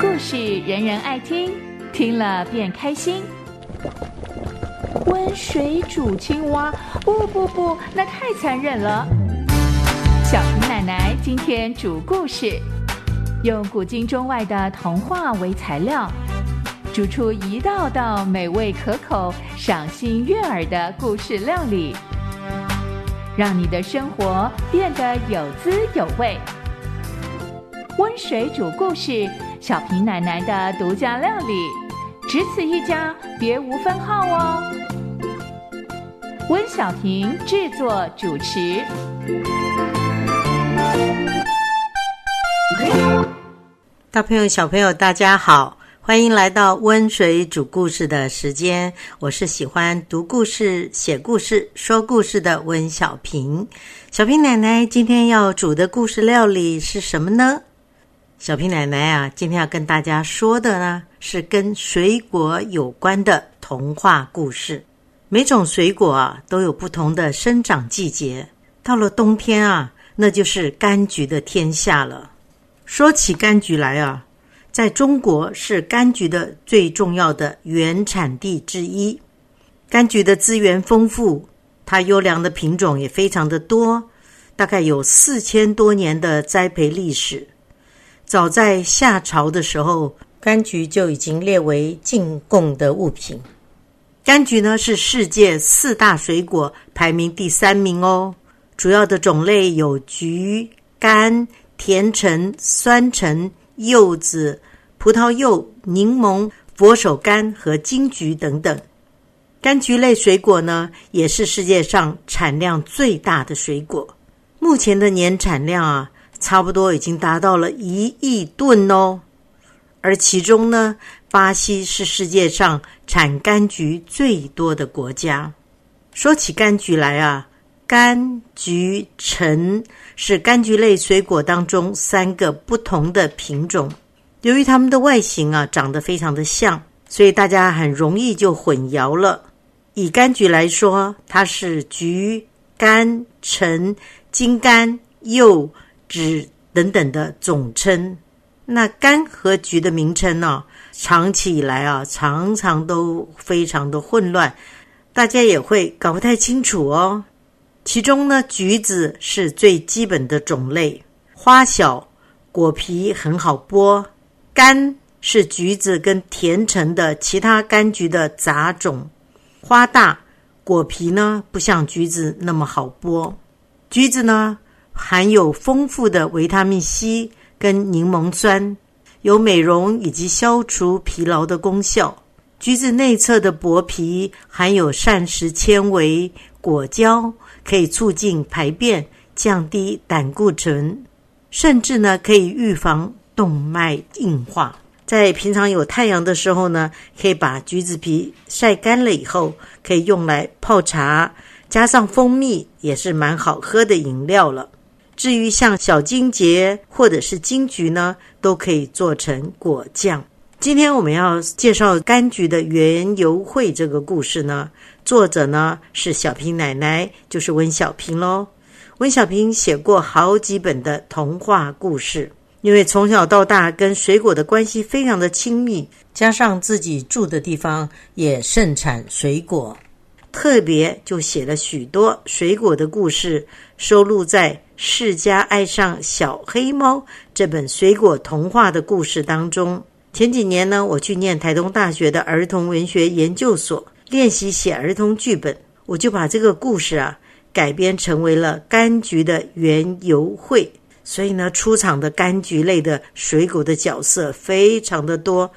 故事人人爱听，听了便开心。温水煮青蛙，不不不，那太残忍了。小平奶奶今天煮故事，用古今中外的童话为材料，煮出一道道美味可口、赏心悦耳的故事料理，让你的生活变得有滋有味。温水煮故事，小平奶奶的独家料理，只此一家，别无分号哦。温小平制作主持。大朋友、小朋友，大家好，欢迎来到温水煮故事的时间。我是喜欢读故事、写故事、说故事的温小平。小平奶奶今天要煮的故事料理是什么呢？小平奶奶啊，今天要跟大家说的呢，是跟水果有关的童话故事。每种水果啊，都有不同的生长季节。到了冬天啊，那就是柑橘的天下了。说起柑橘来啊，在中国是柑橘的最重要的原产地之一。柑橘的资源丰富，它优良的品种也非常的多，大概有四千多年的栽培历史。早在夏朝的时候，柑橘就已经列为进贡的物品。柑橘呢是世界四大水果排名第三名哦。主要的种类有橘、柑、甜橙、酸橙、柚子、葡萄柚、柠檬、佛手柑和金桔等等。柑橘类水果呢，也是世界上产量最大的水果。目前的年产量啊，差不多已经达到了一亿吨哦。而其中呢，巴西是世界上产柑橘最多的国家。说起柑橘来啊。柑、橘、橙是柑橘类水果当中三个不同的品种。由于它们的外形啊长得非常的像，所以大家很容易就混淆了。以柑橘来说，它是橘、柑、橙、金柑、柚、枳等等的总称。那柑和橘的名称呢，长期以来啊常常都非常的混乱，大家也会搞不太清楚哦。其中呢，橘子是最基本的种类，花小，果皮很好剥。柑是橘子跟甜橙的其他柑橘的杂种，花大，果皮呢不像橘子那么好剥。橘子呢含有丰富的维他命 C 跟柠檬酸，有美容以及消除疲劳的功效。橘子内侧的薄皮含有膳食纤维、果胶。可以促进排便，降低胆固醇，甚至呢可以预防动脉硬化。在平常有太阳的时候呢，可以把橘子皮晒干了以后，可以用来泡茶，加上蜂蜜也是蛮好喝的饮料了。至于像小金桔或者是金桔呢，都可以做成果酱。今天我们要介绍柑橘的园游会这个故事呢。作者呢是小平奶奶，就是温小平喽。温小平写过好几本的童话故事，因为从小到大跟水果的关系非常的亲密，加上自己住的地方也盛产水果，特别就写了许多水果的故事，收录在《世家爱上小黑猫》这本水果童话的故事当中。前几年呢，我去念台东大学的儿童文学研究所。练习写儿童剧本，我就把这个故事啊改编成为了柑橘的园游会。所以呢，出场的柑橘类的水果的角色非常的多，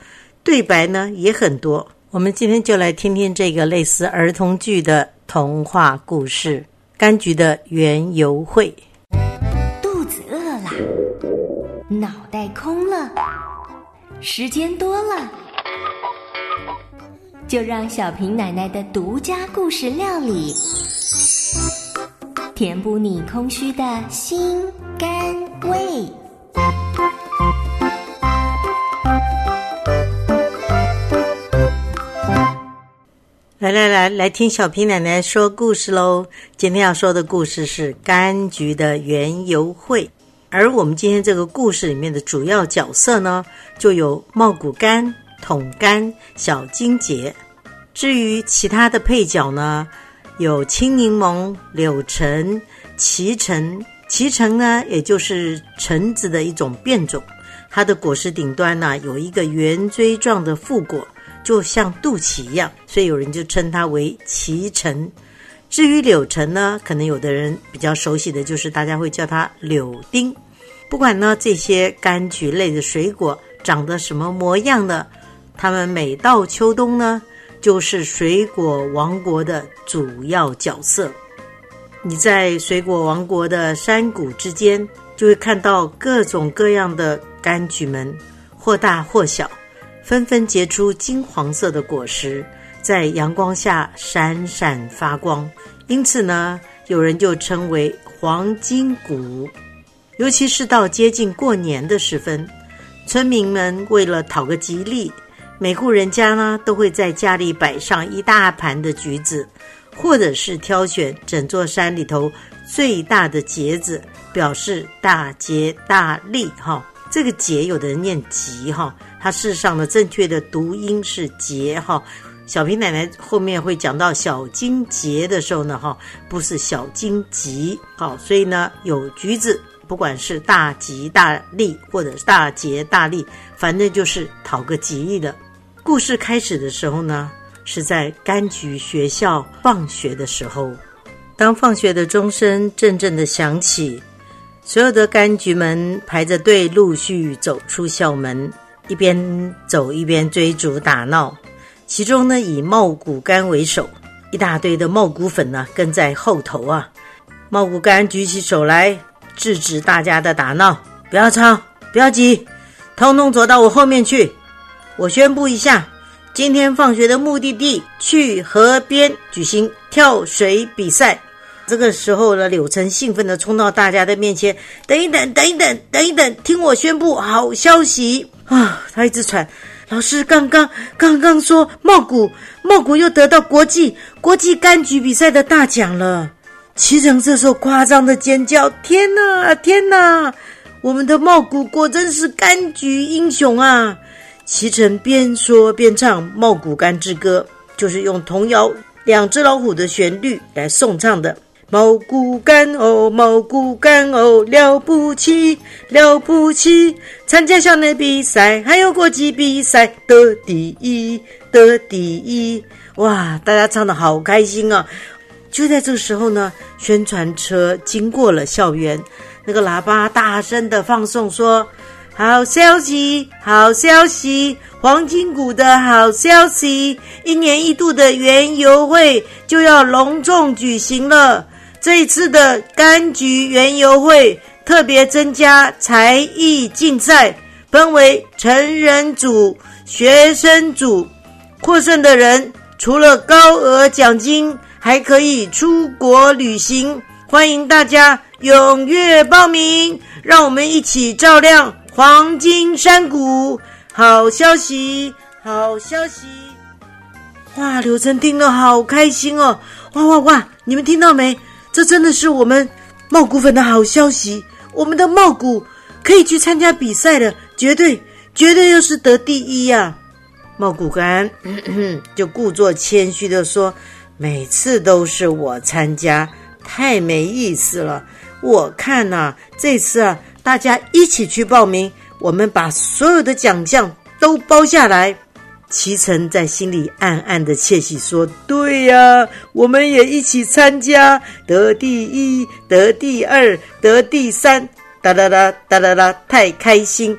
对白呢也很多。我们今天就来听听这个类似儿童剧的童话故事——柑橘的园游会。肚子饿了，脑袋空了，时间多了。就让小平奶奶的独家故事料理，填补你空虚的心肝胃。来来来，来听小平奶奶说故事喽！今天要说的故事是柑橘的园游会，而我们今天这个故事里面的主要角色呢，就有茂谷柑、桶柑、小金桔。至于其他的配角呢，有青柠檬、柳橙、脐橙。脐橙呢，也就是橙子的一种变种，它的果实顶端呢有一个圆锥状的副果。就像肚脐一样，所以有人就称它为脐橙。至于柳橙呢，可能有的人比较熟悉的就是大家会叫它柳丁。不管呢这些柑橘类的水果长得什么模样的，他们每到秋冬呢，就是水果王国的主要角色。你在水果王国的山谷之间，就会看到各种各样的柑橘们，或大或小。纷纷结出金黄色的果实，在阳光下闪闪发光，因此呢，有人就称为黄金谷。尤其是到接近过年的时分，村民们为了讨个吉利，每户人家呢都会在家里摆上一大盘的橘子，或者是挑选整座山里头最大的结子，表示大吉大利。哈，这个结有的人念吉哈。它事实上的正确的读音是“节”哈，小平奶奶后面会讲到小金节的时候呢哈，不是小金吉好，所以呢有橘子，不管是大吉大利或者是大节大利，反正就是讨个吉利的。故事开始的时候呢，是在柑橘学校放学的时候，当放学的钟声阵阵的响起，所有的柑橘们排着队陆续走出校门。一边走一边追逐打闹，其中呢以茂谷柑为首，一大堆的茂谷粉呢跟在后头啊。茂谷柑举起手来制止大家的打闹，不要吵，不要急，通通走到我后面去。我宣布一下，今天放学的目的地去河边举行跳水比赛。这个时候呢，柳橙兴奋地冲到大家的面前，等一等，等一等，等一等，听我宣布好消息。啊！他一直喘。老师刚刚刚刚说，茂谷茂谷又得到国际国际柑橘比赛的大奖了。齐成这时候夸张的尖叫：“天哪，天哪！我们的茂谷果真是柑橘英雄啊！”齐成边说边唱《茂谷柑之歌》，就是用童谣《两只老虎》的旋律来颂唱的。茂谷柑哦，茂谷柑哦，了不起，了不起！参加校内比赛，还有国际比赛得第一，得第一！哇，大家唱的好开心啊！就在这个时候呢，宣传车经过了校园，那个喇叭大声的放送说：“好消息，好消息！黄金谷的好消息，一年一度的园游会就要隆重举行了。”这一次的柑橘园游会特别增加才艺竞赛，分为成人组、学生组。获胜的人除了高额奖金，还可以出国旅行。欢迎大家踊跃报名，让我们一起照亮黄金山谷。好消息，好消息！哇，刘成听了好开心哦！哇哇哇！你们听到没？这真的是我们茂谷粉的好消息！我们的茂谷可以去参加比赛了，绝对绝对又是得第一呀！茂谷柑 就故作谦虚的说：“每次都是我参加，太没意思了。我看呐，这次啊，大家一起去报名，我们把所有的奖项都包下来。”齐晨在心里暗暗的窃喜，说：“对呀，我们也一起参加，得第一，得第二，得第三，哒哒哒哒哒哒，太开心！”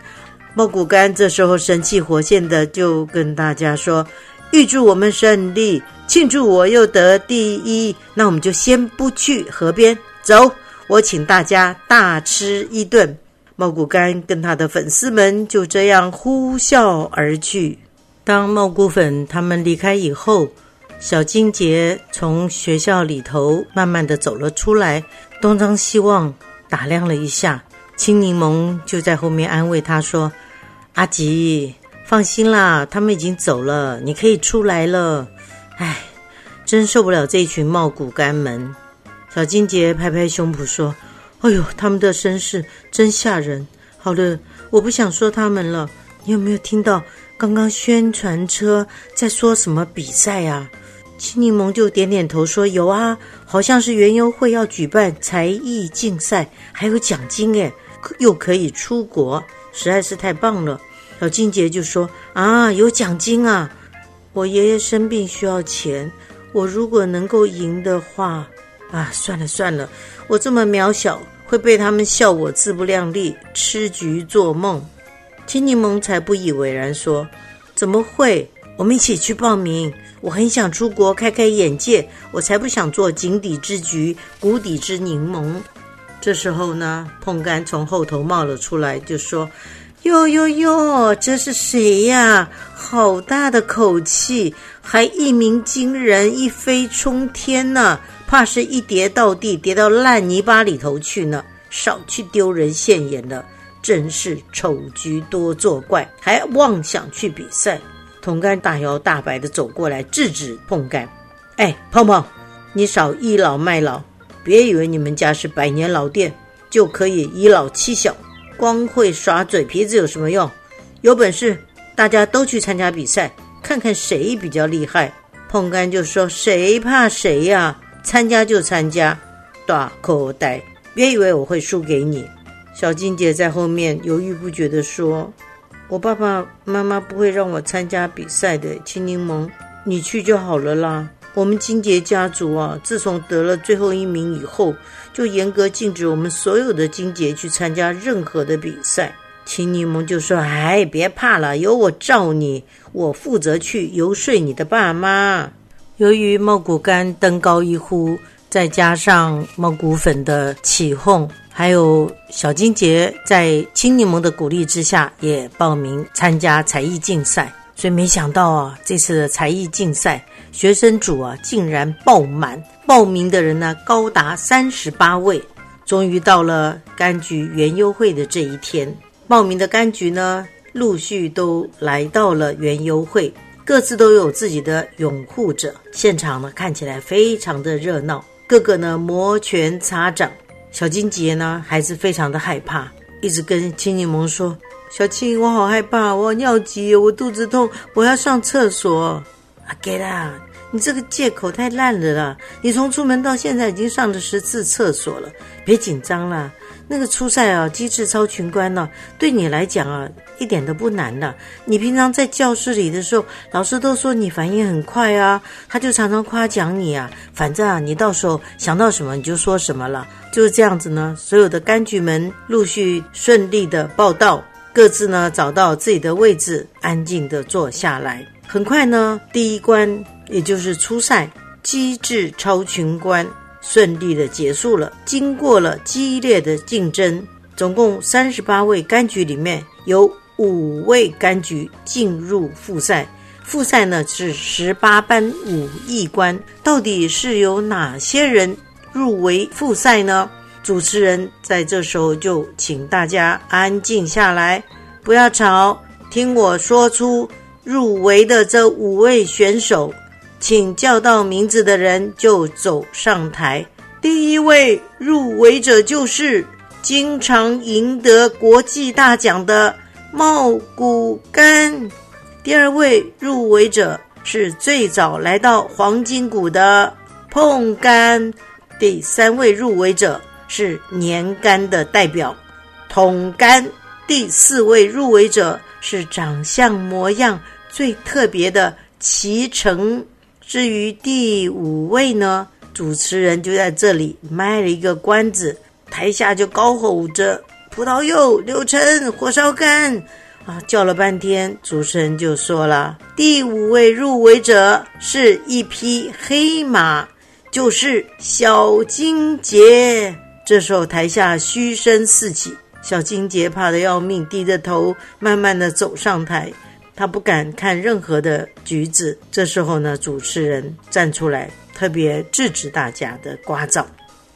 茂谷柑这时候神气活现的就跟大家说：“预祝我们胜利，庆祝我又得第一。那我们就先不去河边，走，我请大家大吃一顿。”茂谷柑跟他的粉丝们就这样呼啸而去。当茂谷粉他们离开以后，小金杰从学校里头慢慢的走了出来，东张西望，打量了一下，青柠檬就在后面安慰他说：“阿吉，放心啦，他们已经走了，你可以出来了。”哎，真受不了这群茂骨干们。小金杰拍拍胸脯说：“哎呦，他们的身世真吓人。好了，我不想说他们了。你有没有听到刚刚宣传车在说什么比赛啊？”青柠檬就点点头说：“有啊，好像是园游会要举办才艺竞赛，还有奖金诶，又可以出国，实在是太棒了。”小金杰就说：“啊，有奖金啊！我爷爷生病需要钱，我如果能够赢的话，啊，算了算了，我这么渺小，会被他们笑我自不量力，吃局做梦。”青柠檬才不以为然说：“怎么会？我们一起去报名。我很想出国开开眼界，我才不想做井底之橘，谷底之柠檬。”这时候呢，碰柑从后头冒了出来，就说。哟哟哟，这是谁呀？好大的口气，还一鸣惊人，一飞冲天呢！怕是一跌到地，跌到烂泥巴里头去呢。少去丢人现眼了，真是丑橘多作怪，还妄想去比赛。桶干大摇大摆的走过来，制止碰干。哎，碰碰，你少倚老卖老，别以为你们家是百年老店，就可以以老欺小。光会耍嘴皮子有什么用？有本事大家都去参加比赛，看看谁比较厉害。碰干就说：“谁怕谁呀？参加就参加，大口袋，别以为我会输给你。”小金姐在后面犹豫不决地说：“我爸爸妈妈不会让我参加比赛的。青柠檬，你去就好了啦。我们金杰家族啊，自从得了最后一名以后。”就严格禁止我们所有的金杰去参加任何的比赛。青柠檬就说：“哎，别怕了，有我罩你，我负责去游说你的爸妈。”由于茂谷干登高一呼，再加上茂谷粉的起哄，还有小金杰在青柠檬的鼓励之下，也报名参加才艺竞赛。所以没想到啊，这次的才艺竞赛。学生组啊，竟然爆满，报名的人呢高达三十八位。终于到了柑橘园优会的这一天，报名的柑橘呢陆续都来到了园优会，各自都有自己的拥护者。现场呢看起来非常的热闹，个个呢摩拳擦掌。小金杰呢还是非常的害怕，一直跟青柠檬说：“小青，我好害怕，我尿急，我肚子痛，我要上厕所。”阿，给啦！你这个借口太烂了啦！你从出门到现在已经上了十次厕所了，别紧张啦。那个初赛啊，机智超群关呢，对你来讲啊，一点都不难的。你平常在教室里的时候，老师都说你反应很快啊，他就常常夸奖你啊。反正啊，你到时候想到什么你就说什么了，就是这样子呢。所有的柑橘们陆续顺利的报道，各自呢找到自己的位置，安静的坐下来。很快呢，第一关也就是初赛机智超群关顺利的结束了。经过了激烈的竞争，总共三十八位柑橘里面有五位柑橘进入复赛。复赛呢是十八般武艺关，到底是有哪些人入围复赛呢？主持人在这时候就请大家安静下来，不要吵，听我说出。入围的这五位选手，请叫到名字的人就走上台。第一位入围者就是经常赢得国际大奖的茂谷干。第二位入围者是最早来到黄金谷的碰干。第三位入围者是年干的代表桶干。第四位入围者是长相模样。最特别的脐橙，至于第五位呢，主持人就在这里卖了一个关子，台下就高吼着“葡萄柚、柳橙、火烧干”，啊，叫了半天，主持人就说了：“第五位入围者是一匹黑马，就是小金杰。”这时候台下嘘声四起，小金杰怕得要命，低着头慢慢的走上台。他不敢看任何的橘子。这时候呢，主持人站出来，特别制止大家的聒噪，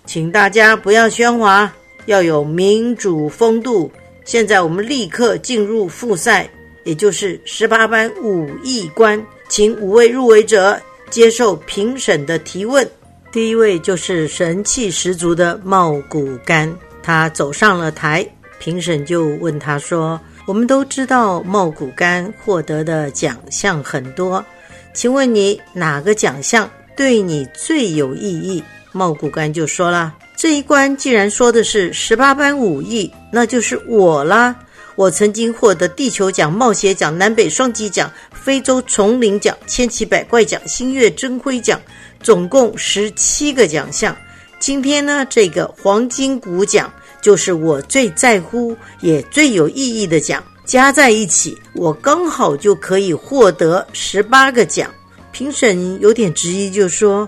请大家不要喧哗，要有民主风度。现在我们立刻进入复赛，也就是十八班武艺关，请五位入围者接受评审的提问。第一位就是神气十足的茂谷干，他走上了台，评审就问他说：“我们都知道茂谷干获得的奖项很多，请问你哪个奖项对你最有意义？”茂谷干就说了：“这一关既然说的是十八般武艺，那就是我啦。我曾经获得地球奖、冒险奖、南北双极奖、非洲丛林奖、千奇百怪奖、星月争辉奖。”总共十七个奖项，今天呢，这个黄金鼓奖就是我最在乎也最有意义的奖，加在一起，我刚好就可以获得十八个奖。评审有点质疑，就说：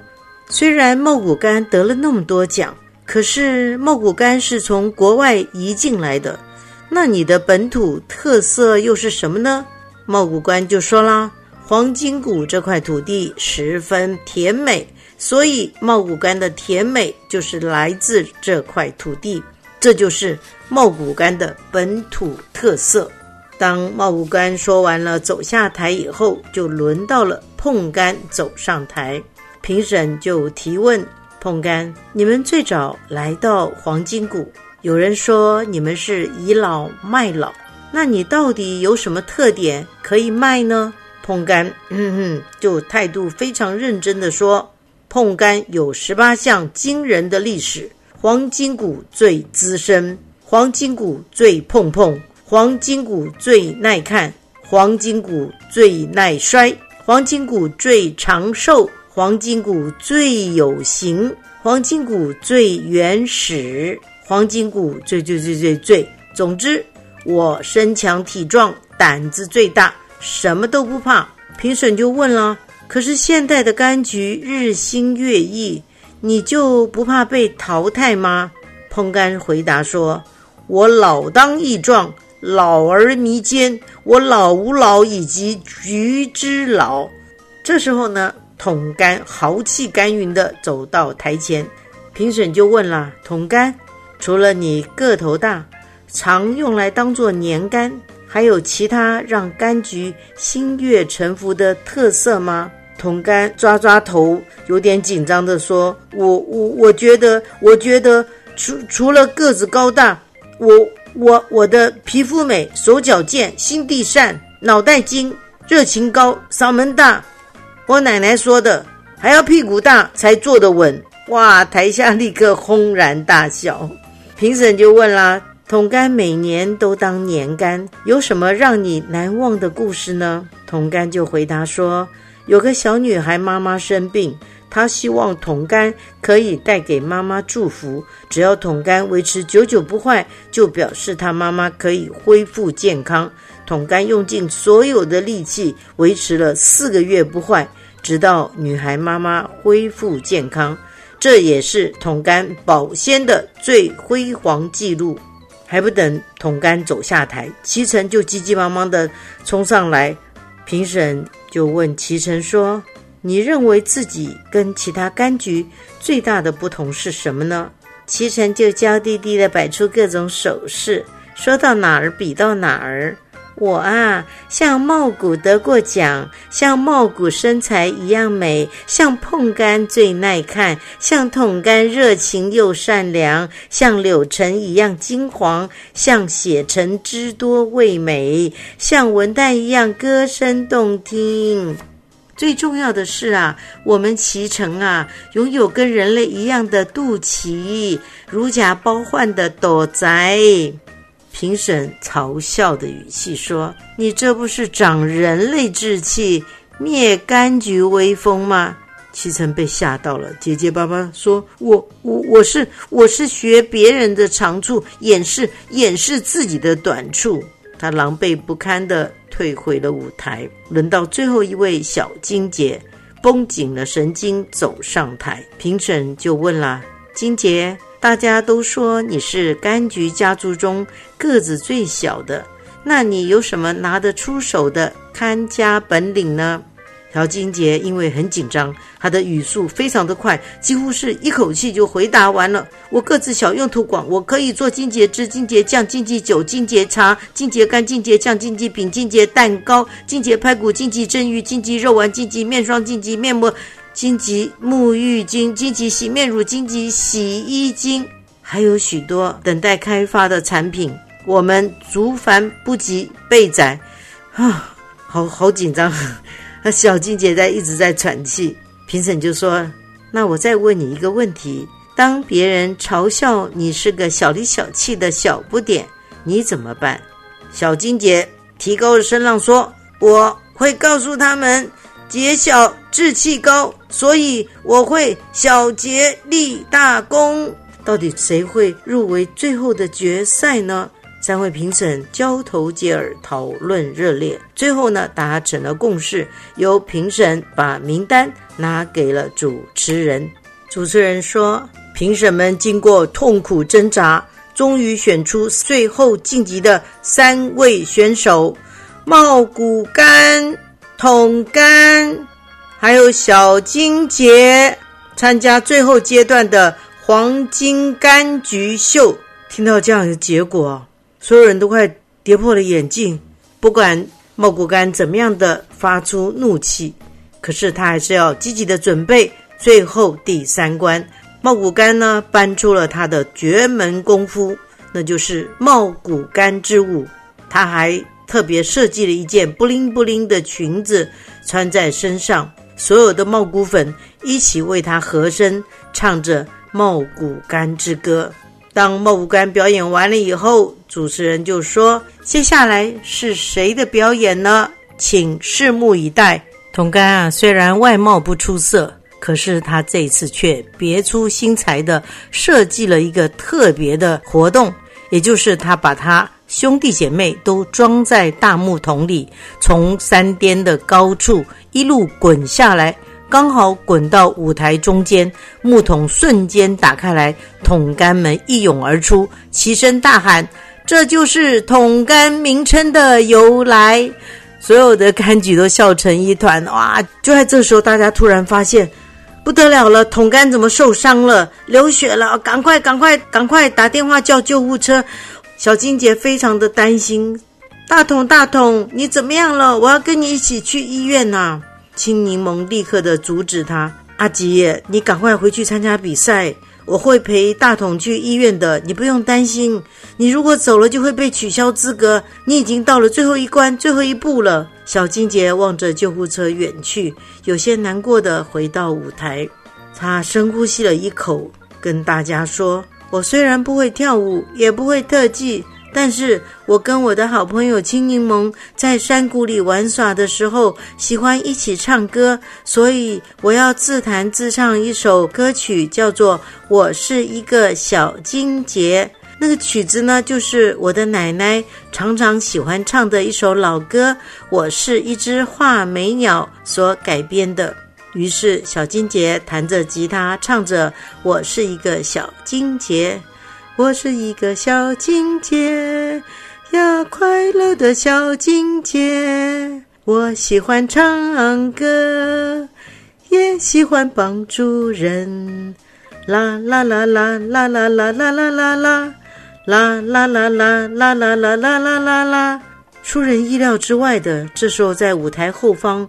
虽然茂谷干得了那么多奖，可是茂谷干是从国外移进来的，那你的本土特色又是什么呢？茂谷干就说啦。黄金谷这块土地十分甜美，所以茂谷干的甜美就是来自这块土地，这就是茂谷干的本土特色。当茂谷干说完了，走下台以后，就轮到了碰干走上台，评审就提问：碰干，你们最早来到黄金谷，有人说你们是倚老卖老，那你到底有什么特点可以卖呢？碰干，嗯哼，就态度非常认真的说：“碰干有十八项惊人的历史，黄金谷最资深，黄金谷最碰碰，黄金谷最耐看，黄金谷最耐摔，黄金谷最长寿，黄金谷最有型，黄金谷最原始，黄金谷最最最最最。总之，我身强体壮，胆子最大。”什么都不怕，评审就问了：“可是现代的柑橘日新月异，你就不怕被淘汰吗？”碰柑回答说：“我老当益壮，老而弥坚，我老吾老以及橘之老。”这时候呢，桶柑豪气干云的走到台前，评审就问了：“桶柑，除了你个头大，常用来当做年柑。”还有其他让柑橘心悦诚服的特色吗？童干抓抓头，有点紧张的说：“我我我觉得，我觉得除除了个子高大，我我我的皮肤美，手脚健，心地善，脑袋精，热情高，嗓门大。我奶奶说的，还要屁股大才坐得稳。”哇！台下立刻轰然大笑。评审就问啦。桶干每年都当年干，有什么让你难忘的故事呢？桶干就回答说：“有个小女孩妈妈生病，她希望桶干可以带给妈妈祝福。只要桶干维持久久不坏，就表示她妈妈可以恢复健康。桶干用尽所有的力气，维持了四个月不坏，直到女孩妈妈恢复健康。这也是桶干保鲜的最辉煌记录。”还不等桶干走下台，齐晨就急急忙忙地冲上来。评审就问齐晨说：“你认为自己跟其他柑橘最大的不同是什么呢？”齐晨就娇滴滴的摆出各种手势，说到哪儿比到哪儿。我啊，像茂谷得过奖，像茂谷身材一样美，像碰柑最耐看，像桶柑热情又善良，像柳橙一样金黄，像血橙汁多味美，像文旦一样歌声动听。最重要的是啊，我们脐橙啊，拥有跟人类一样的肚脐，如假包换的朵仔。评审嘲笑的语气说：“你这不是长人类志气、灭柑橘威风吗？”七成被吓到了，结结巴巴说：“我我我是我是学别人的长处，掩饰掩饰自己的短处。”他狼狈不堪的退回了舞台。轮到最后一位小金姐，绷紧了神经走上台，评审就问了：“金姐。”大家都说你是柑橘家族中个子最小的，那你有什么拿得出手的看家本领呢？朴金杰因为很紧张，他的语速非常的快，几乎是一口气就回答完了。我个子小，用途广，我可以做金节汁、金节酱、金节酒、金节茶、金节干、金节酱、金节饼、金节蛋糕、金节排骨、金节蒸鱼、金节肉丸、金节面霜、金节面膜。荆棘沐浴巾、荆棘洗面乳、荆棘洗衣精，还有许多等待开发的产品，我们竹繁不及备载啊，好好紧张。那 小金姐在一直在喘气，评审就说：“那我再问你一个问题，当别人嘲笑你是个小里小气的小不点，你怎么办？”小金姐提高了声浪说：“我会告诉他们。”节小志气高，所以我会小节立大功。到底谁会入围最后的决赛呢？三位评审交头接耳，讨论热烈。最后呢，达成了共识，由评审把名单拿给了主持人。主持人说：“评审们经过痛苦挣扎，终于选出最后晋级的三位选手：茂谷干。”桶干，还有小金节参加最后阶段的黄金柑橘秀。听到这样的结果，所有人都快跌破了眼镜。不管茂谷干怎么样的发出怒气，可是他还是要积极的准备最后第三关。茂谷干呢，搬出了他的绝门功夫，那就是茂谷干之舞。他还。特别设计了一件布灵布灵的裙子穿在身上，所有的茂谷粉一起为他和声，唱着《茂谷干之歌》。当茂谷干表演完了以后，主持人就说：“接下来是谁的表演呢？请拭目以待。”桶干啊，虽然外貌不出色，可是他这次却别出心裁的设计了一个特别的活动，也就是他把他。兄弟姐妹都装在大木桶里，从山巅的高处一路滚下来，刚好滚到舞台中间，木桶瞬间打开来，桶干们一涌而出，齐声大喊：“这就是桶干名称的由来！”所有的柑橘都笑成一团。哇！就在这时候，大家突然发现不得了了，桶干怎么受伤了？流血了！赶快，赶快，赶快打电话叫救护车！小金姐非常的担心，大桶大桶，你怎么样了？我要跟你一起去医院呐！青柠檬立刻的阻止他，阿吉，你赶快回去参加比赛，我会陪大桶去医院的，你不用担心。你如果走了，就会被取消资格。你已经到了最后一关，最后一步了。小金姐望着救护车远去，有些难过的回到舞台，她深呼吸了一口，跟大家说。我虽然不会跳舞，也不会特技，但是我跟我的好朋友青柠檬在山谷里玩耍的时候，喜欢一起唱歌，所以我要自弹自唱一首歌曲，叫做《我是一个小金杰》。那个曲子呢，就是我的奶奶常常喜欢唱的一首老歌《我是一只画眉鸟》所改编的。于是，小金杰弹着吉他，唱着：“我是一个小金杰，我是一个小金杰呀，快乐的小金杰。我喜欢唱歌，也喜欢帮助人。啦啦啦啦啦啦啦啦啦啦啦，啦啦啦啦啦啦啦啦啦啦啦啦。出人意料之外的，这时候在舞台后方。”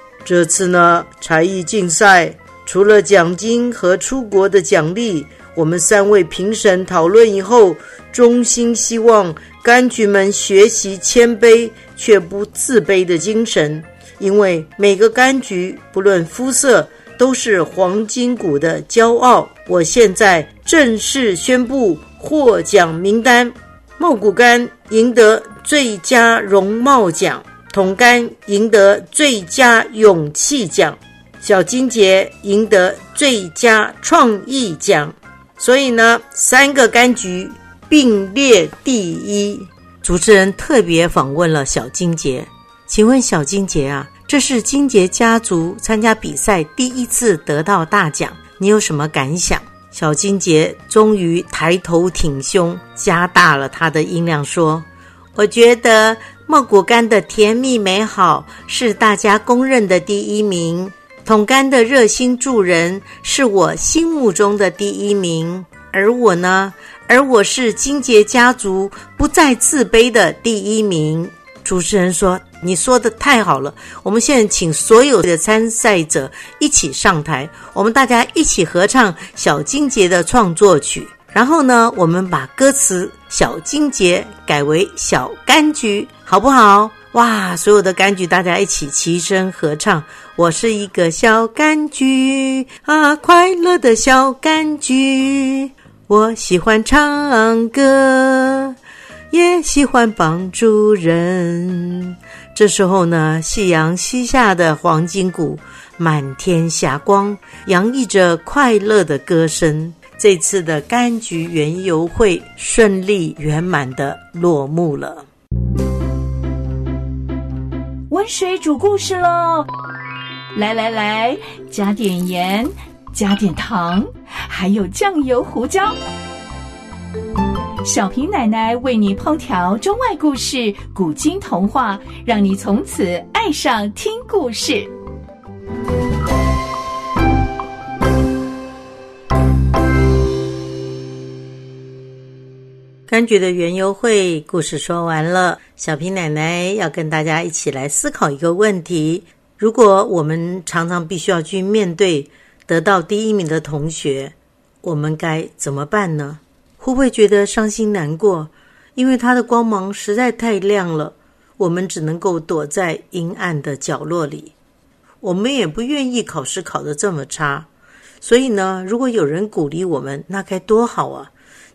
这次呢，才艺竞赛除了奖金和出国的奖励，我们三位评审讨论以后，衷心希望柑橘们学习谦卑却不自卑的精神，因为每个柑橘不论肤色都是黄金谷的骄傲。我现在正式宣布获奖名单：茂谷柑赢得最佳容貌奖。桶干赢得最佳勇气奖，小金杰赢得最佳创意奖，所以呢，三个柑橘并列第一。主持人特别访问了小金杰，请问小金杰啊，这是金杰家族参加比赛第一次得到大奖，你有什么感想？小金杰终于抬头挺胸，加大了他的音量说：“我觉得茂谷干的甜蜜美好是大家公认的第一名，桶干的热心助人是我心目中的第一名，而我呢，而我是金杰家族不再自卑的第一名。”主持人说。你说的太好了！我们现在请所有的参赛者一起上台，我们大家一起合唱小金杰的创作曲。然后呢，我们把歌词“小金桔”改为“小柑橘”，好不好？哇！所有的柑橘，大家一起齐声合唱：“我是一个小柑橘啊，快乐的小柑橘，我喜欢唱歌，也喜欢帮助人。”这时候呢，夕阳西下的黄金谷，满天霞光，洋溢着快乐的歌声。这次的柑橘园游会顺利圆满的落幕了。温水煮故事喽！来来来，加点盐，加点糖，还有酱油、胡椒。小平奶奶为你烹调中外故事、古今童话，让你从此爱上听故事。柑橘的园游会故事说完了，小平奶奶要跟大家一起来思考一个问题：如果我们常常必须要去面对得到第一名的同学，我们该怎么办呢？会不会觉得伤心难过？因为它的光芒实在太亮了，我们只能够躲在阴暗的角落里。我们也不愿意考试考得这么差，所以呢，如果有人鼓励我们，那该多好啊！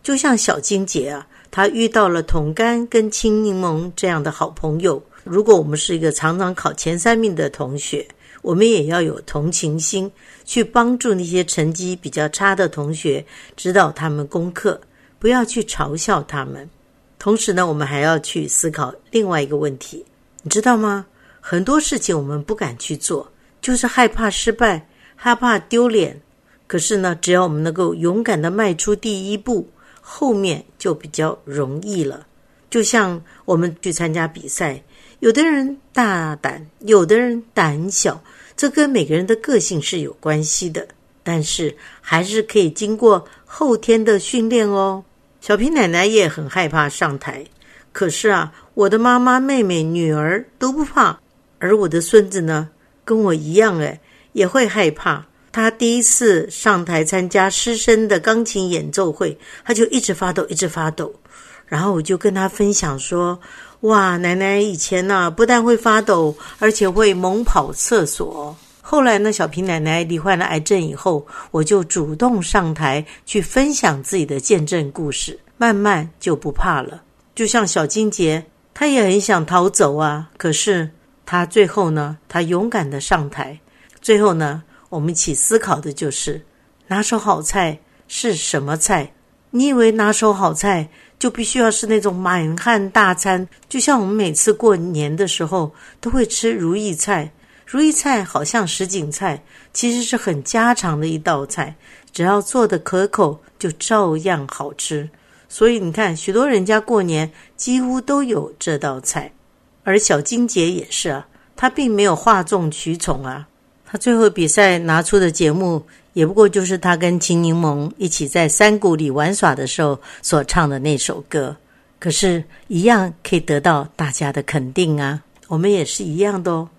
就像小金姐啊，她遇到了桶干跟青柠檬这样的好朋友。如果我们是一个常常考前三名的同学，我们也要有同情心，去帮助那些成绩比较差的同学，指导他们功课。不要去嘲笑他们，同时呢，我们还要去思考另外一个问题，你知道吗？很多事情我们不敢去做，就是害怕失败，害怕丢脸。可是呢，只要我们能够勇敢的迈出第一步，后面就比较容易了。就像我们去参加比赛，有的人大胆，有的人胆小，这跟每个人的个性是有关系的。但是还是可以经过后天的训练哦。小平奶奶也很害怕上台，可是啊，我的妈妈、妹妹、女儿都不怕，而我的孙子呢，跟我一样，诶，也会害怕。他第一次上台参加师生的钢琴演奏会，他就一直发抖，一直发抖。然后我就跟他分享说：“哇，奶奶以前呢，不但会发抖，而且会猛跑厕所。”后来呢，小平奶奶罹患了癌症以后，我就主动上台去分享自己的见证故事，慢慢就不怕了。就像小金杰，他也很想逃走啊，可是他最后呢，他勇敢的上台。最后呢，我们一起思考的就是拿手好菜是什么菜？你以为拿手好菜就必须要是那种满汉大餐？就像我们每次过年的时候都会吃如意菜。如意菜好像什锦菜，其实是很家常的一道菜，只要做的可口，就照样好吃。所以你看，许多人家过年几乎都有这道菜，而小金姐也是啊，她并没有哗众取宠啊，他最后比赛拿出的节目，也不过就是他跟秦柠檬一起在山谷里玩耍的时候所唱的那首歌，可是，一样可以得到大家的肯定啊。我们也是一样的哦。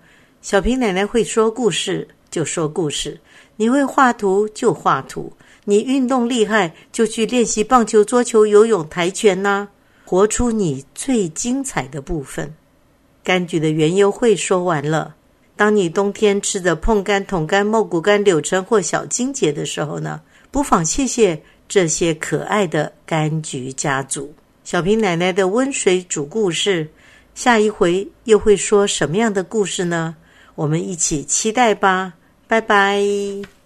小平奶奶会说故事就说故事，你会画图就画图，你运动厉害就去练习棒球、桌球、游泳、跆拳呐，活出你最精彩的部分。柑橘的园游会说完了，当你冬天吃的碰柑、桶柑、茂谷柑、柳橙或小金桔的时候呢，不妨谢谢这些可爱的柑橘家族。小平奶奶的温水煮故事，下一回又会说什么样的故事呢？我们一起期待吧，拜拜。